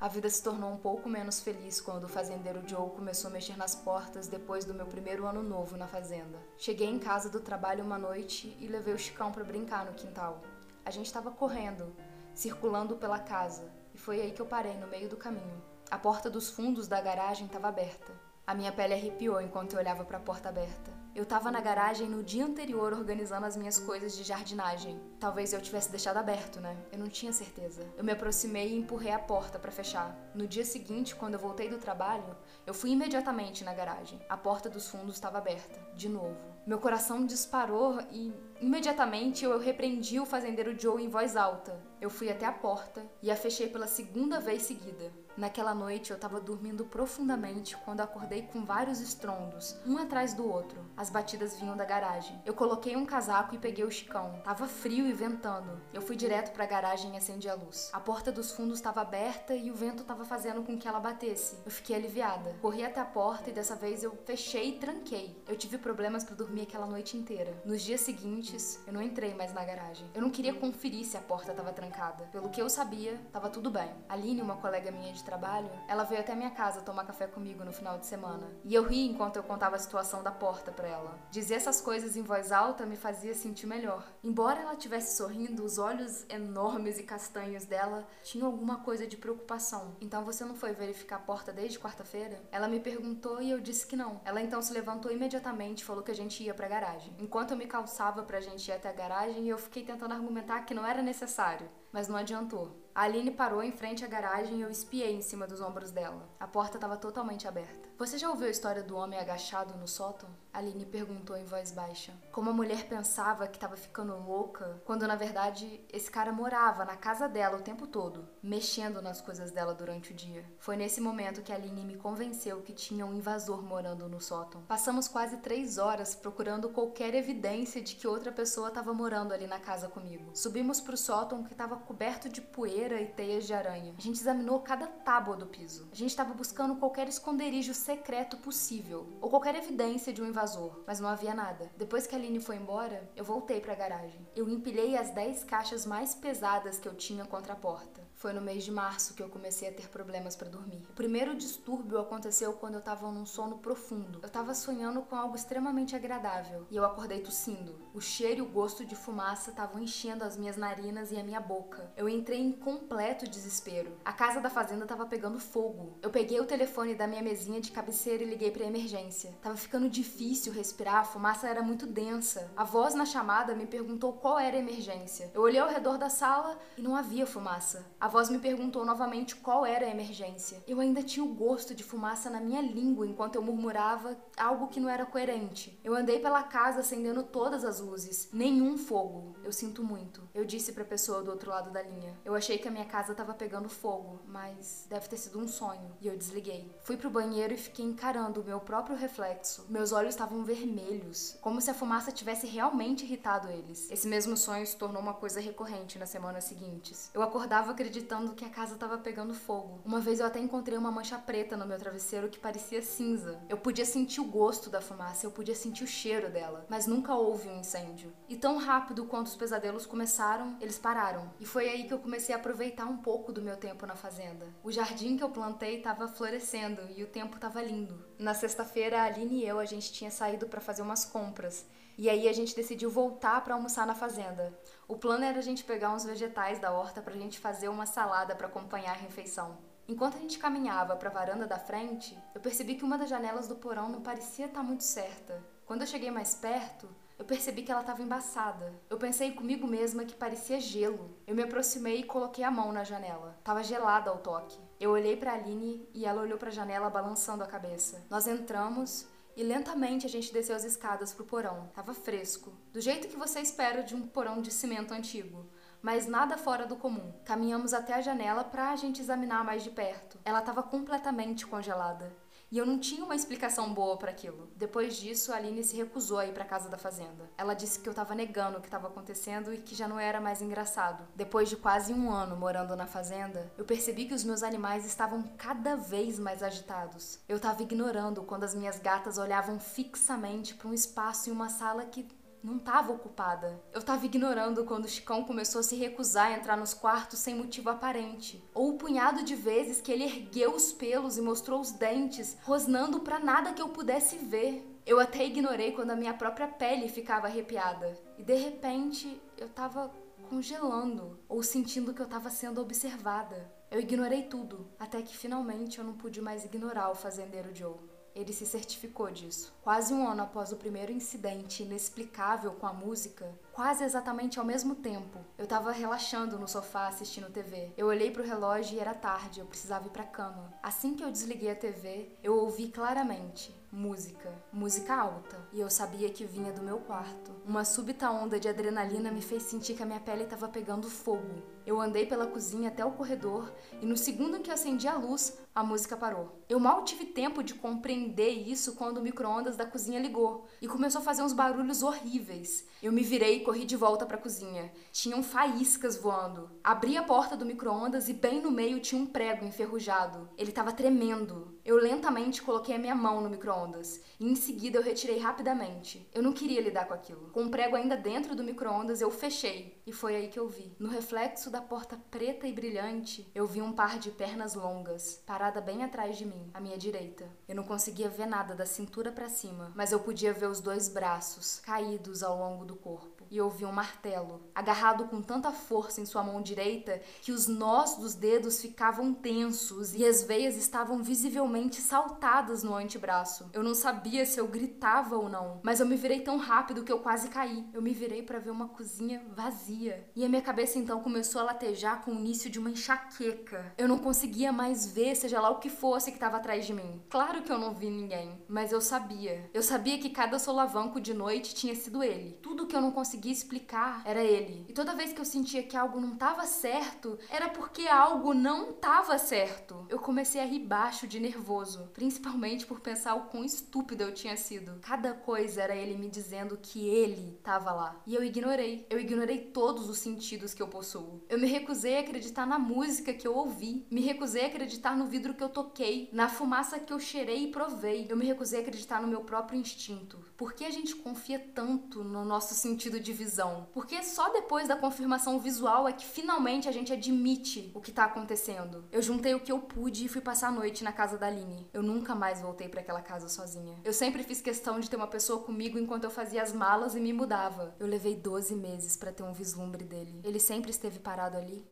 A vida se tornou um pouco menos feliz quando o fazendeiro Joe começou a mexer nas portas depois do meu primeiro ano novo na fazenda. Cheguei em casa do trabalho uma noite e levei o Chicão para brincar no quintal. A gente estava correndo, circulando pela casa, e foi aí que eu parei no meio do caminho. A porta dos fundos da garagem estava aberta. A minha pele arrepiou enquanto eu olhava para a porta aberta. Eu estava na garagem no dia anterior organizando as minhas coisas de jardinagem. Talvez eu tivesse deixado aberto, né? Eu não tinha certeza. Eu me aproximei e empurrei a porta para fechar. No dia seguinte, quando eu voltei do trabalho, eu fui imediatamente na garagem. A porta dos fundos estava aberta, de novo. Meu coração disparou e imediatamente eu repreendi o fazendeiro Joe em voz alta. Eu fui até a porta e a fechei pela segunda vez seguida. Naquela noite eu estava dormindo profundamente quando acordei com vários estrondos, um atrás do outro. As batidas vinham da garagem. Eu coloquei um casaco e peguei o chicão. Tava frio e ventando. Eu fui direto para a garagem e acendi a luz. A porta dos fundos estava aberta e o vento estava fazendo com que ela batesse. Eu fiquei aliviada. Corri até a porta e dessa vez eu fechei e tranquei. Eu tive problemas para dormir aquela noite inteira. Nos dias seguintes, eu não entrei mais na garagem. Eu não queria conferir se a porta estava trancada. Pelo que eu sabia, estava tudo bem. Aline, uma colega minha de trabalho, ela veio até minha casa tomar café comigo no final de semana. E eu ri enquanto eu contava a situação da porta para ela. Dizer essas coisas em voz alta me fazia sentir melhor. Embora ela estivesse sorrindo, os olhos enormes e castanhos dela tinham alguma coisa de preocupação. Então você não foi verificar a porta desde quarta-feira? Ela me perguntou e eu disse que não. Ela então se levantou imediatamente e falou que a gente ia para a garagem. Enquanto eu me calçava para a gente ir até a garagem, eu fiquei tentando argumentar que não era necessário, mas não adiantou. A Aline parou em frente à garagem e eu espiei em cima dos ombros dela. A porta estava totalmente aberta. Você já ouviu a história do homem agachado no sótão? Aline perguntou em voz baixa. Como a mulher pensava que estava ficando louca, quando na verdade esse cara morava na casa dela o tempo todo, mexendo nas coisas dela durante o dia. Foi nesse momento que Aline me convenceu que tinha um invasor morando no sótão. Passamos quase três horas procurando qualquer evidência de que outra pessoa estava morando ali na casa comigo. Subimos para o sótão que estava coberto de poeira e teias de aranha. A gente examinou cada tábua do piso. A gente estava buscando qualquer esconderijo secreto possível, ou qualquer evidência de um invasor, mas não havia nada. Depois que a Aline foi embora, eu voltei para a garagem. Eu empilhei as 10 caixas mais pesadas que eu tinha contra a porta. Foi no mês de março que eu comecei a ter problemas para dormir. O primeiro distúrbio aconteceu quando eu estava num sono profundo. Eu estava sonhando com algo extremamente agradável e eu acordei tossindo. O cheiro e o gosto de fumaça estavam enchendo as minhas narinas e a minha boca. Eu entrei em completo desespero. A casa da fazenda estava pegando fogo. Eu peguei o telefone da minha mesinha de cabeceira e liguei para emergência. Tava ficando difícil respirar, a fumaça era muito densa. A voz na chamada me perguntou qual era a emergência. Eu olhei ao redor da sala e não havia fumaça. A voz me perguntou novamente qual era a emergência. Eu ainda tinha o gosto de fumaça na minha língua enquanto eu murmurava algo que não era coerente. Eu andei pela casa acendendo todas as luzes. Nenhum fogo. Eu sinto muito. Eu disse para a pessoa do outro lado da linha. Eu achei que a minha casa estava pegando fogo, mas deve ter sido um sonho. E eu desliguei. Fui pro banheiro e fiquei encarando o meu próprio reflexo. Meus olhos estavam vermelhos, como se a fumaça tivesse realmente irritado eles. Esse mesmo sonho se tornou uma coisa recorrente nas semanas seguintes. Eu acordava acreditando acreditando que a casa estava pegando fogo. Uma vez eu até encontrei uma mancha preta no meu travesseiro que parecia cinza. Eu podia sentir o gosto da fumaça, eu podia sentir o cheiro dela, mas nunca houve um incêndio. E tão rápido quanto os pesadelos começaram, eles pararam. E foi aí que eu comecei a aproveitar um pouco do meu tempo na fazenda. O jardim que eu plantei estava florescendo e o tempo estava lindo. Na sexta-feira, a Aline e eu a gente tinha saído para fazer umas compras. E aí a gente decidiu voltar para almoçar na fazenda. O plano era a gente pegar uns vegetais da horta para a gente fazer uma salada para acompanhar a refeição. Enquanto a gente caminhava para a varanda da frente, eu percebi que uma das janelas do porão não parecia estar tá muito certa. Quando eu cheguei mais perto, eu percebi que ela estava embaçada. Eu pensei comigo mesma que parecia gelo. Eu me aproximei e coloquei a mão na janela. Tava gelada ao toque. Eu olhei para Aline e ela olhou para a janela balançando a cabeça. Nós entramos e lentamente a gente desceu as escadas pro porão. Tava fresco, do jeito que você espera de um porão de cimento antigo, mas nada fora do comum. Caminhamos até a janela para a gente examinar mais de perto. Ela estava completamente congelada. E eu não tinha uma explicação boa para aquilo. Depois disso, a Aline se recusou a ir para casa da fazenda. Ela disse que eu estava negando o que estava acontecendo e que já não era mais engraçado. Depois de quase um ano morando na fazenda, eu percebi que os meus animais estavam cada vez mais agitados. Eu estava ignorando quando as minhas gatas olhavam fixamente para um espaço em uma sala que não estava ocupada. Eu estava ignorando quando o Chicão começou a se recusar a entrar nos quartos sem motivo aparente. Ou o punhado de vezes que ele ergueu os pelos e mostrou os dentes, rosnando para nada que eu pudesse ver. Eu até ignorei quando a minha própria pele ficava arrepiada. E de repente eu estava congelando ou sentindo que eu estava sendo observada. Eu ignorei tudo, até que finalmente eu não pude mais ignorar o fazendeiro Joe. Ele se certificou disso. Quase um ano após o primeiro incidente inexplicável com a música, quase exatamente ao mesmo tempo, eu tava relaxando no sofá assistindo TV. Eu olhei pro relógio e era tarde, eu precisava ir pra cama. Assim que eu desliguei a TV, eu ouvi claramente música, música alta, e eu sabia que vinha do meu quarto. Uma súbita onda de adrenalina me fez sentir que a minha pele estava pegando fogo. Eu andei pela cozinha até o corredor e no segundo em que acendi a luz, a música parou. Eu mal tive tempo de compreender isso quando o micro-ondas da cozinha ligou e começou a fazer uns barulhos horríveis. Eu me virei e corri de volta para a cozinha. Tinham faíscas voando. Abri a porta do micro-ondas e bem no meio tinha um prego enferrujado. Ele estava tremendo. Eu lentamente coloquei a minha mão no micro-ondas e em seguida eu retirei rapidamente. Eu não queria lidar com aquilo. Com o prego ainda dentro do micro-ondas, eu fechei e foi aí que eu vi. No reflexo da porta preta e brilhante, eu vi um par de pernas longas, parada bem atrás de mim, à minha direita. Eu não conseguia ver nada da cintura para cima, mas eu podia ver os dois braços caídos ao longo do corpo e ouvi um martelo, agarrado com tanta força em sua mão direita que os nós dos dedos ficavam tensos e as veias estavam visivelmente saltadas no antebraço. Eu não sabia se eu gritava ou não, mas eu me virei tão rápido que eu quase caí. Eu me virei para ver uma cozinha vazia e a minha cabeça então começou a latejar com o início de uma enxaqueca. Eu não conseguia mais ver, seja lá o que fosse que estava atrás de mim. Claro que eu não vi ninguém, mas eu sabia. Eu sabia que cada solavanco de noite tinha sido ele. Tudo que eu não conseguia conseguia explicar era ele. E toda vez que eu sentia que algo não estava certo, era porque algo não estava certo. Eu comecei a rir baixo de nervoso, principalmente por pensar o quão estúpido eu tinha sido. Cada coisa era ele me dizendo que ele estava lá. E eu ignorei. Eu ignorei todos os sentidos que eu possuo. Eu me recusei a acreditar na música que eu ouvi. Me recusei a acreditar no vidro que eu toquei, na fumaça que eu cheirei e provei. Eu me recusei a acreditar no meu próprio instinto. Por que a gente confia tanto no nosso sentido de de visão. Porque só depois da confirmação visual é que finalmente a gente admite o que tá acontecendo. Eu juntei o que eu pude e fui passar a noite na casa da Aline. Eu nunca mais voltei para aquela casa sozinha. Eu sempre fiz questão de ter uma pessoa comigo enquanto eu fazia as malas e me mudava. Eu levei 12 meses para ter um vislumbre dele. Ele sempre esteve parado ali,